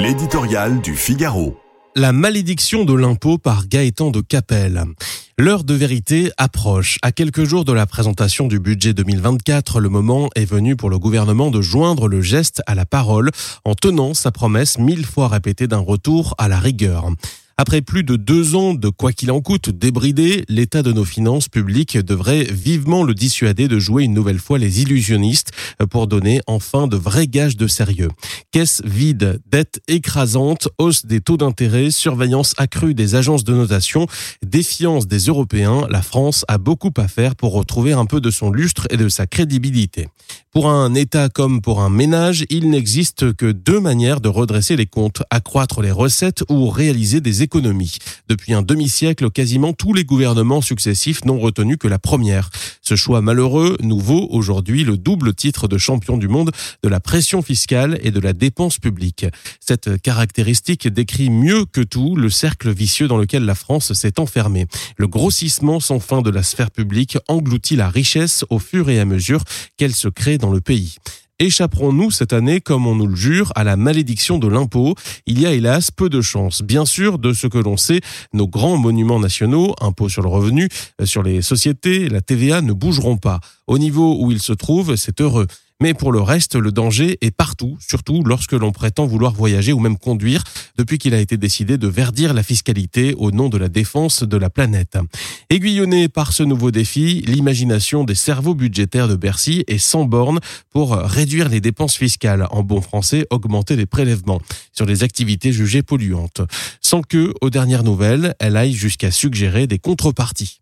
L'éditorial du Figaro. La malédiction de l'impôt par Gaëtan de Capelle. L'heure de vérité approche. À quelques jours de la présentation du budget 2024, le moment est venu pour le gouvernement de joindre le geste à la parole en tenant sa promesse mille fois répétée d'un retour à la rigueur. Après plus de deux ans de quoi qu'il en coûte débridé, l'état de nos finances publiques devrait vivement le dissuader de jouer une nouvelle fois les illusionnistes pour donner enfin de vrais gages de sérieux. Caisse vide, dette écrasante, hausse des taux d'intérêt, surveillance accrue des agences de notation, défiance des Européens, la France a beaucoup à faire pour retrouver un peu de son lustre et de sa crédibilité. Pour un État comme pour un ménage, il n'existe que deux manières de redresser les comptes, accroître les recettes ou réaliser des. Depuis un demi-siècle, quasiment tous les gouvernements successifs n'ont retenu que la première. Ce choix malheureux nous vaut aujourd'hui le double titre de champion du monde de la pression fiscale et de la dépense publique. Cette caractéristique décrit mieux que tout le cercle vicieux dans lequel la France s'est enfermée. Le grossissement sans fin de la sphère publique engloutit la richesse au fur et à mesure qu'elle se crée dans le pays. Échapperons-nous cette année, comme on nous le jure, à la malédiction de l'impôt Il y a hélas peu de chances. Bien sûr, de ce que l'on sait, nos grands monuments nationaux, impôts sur le revenu, euh, sur les sociétés, la TVA, ne bougeront pas. Au niveau où ils se trouvent, c'est heureux. Mais pour le reste, le danger est partout, surtout lorsque l'on prétend vouloir voyager ou même conduire, depuis qu'il a été décidé de verdir la fiscalité au nom de la défense de la planète. Aiguillonné par ce nouveau défi, l'imagination des cerveaux budgétaires de Bercy est sans borne pour réduire les dépenses fiscales, en bon français, augmenter les prélèvements sur les activités jugées polluantes, sans que, aux dernières nouvelles, elle aille jusqu'à suggérer des contreparties.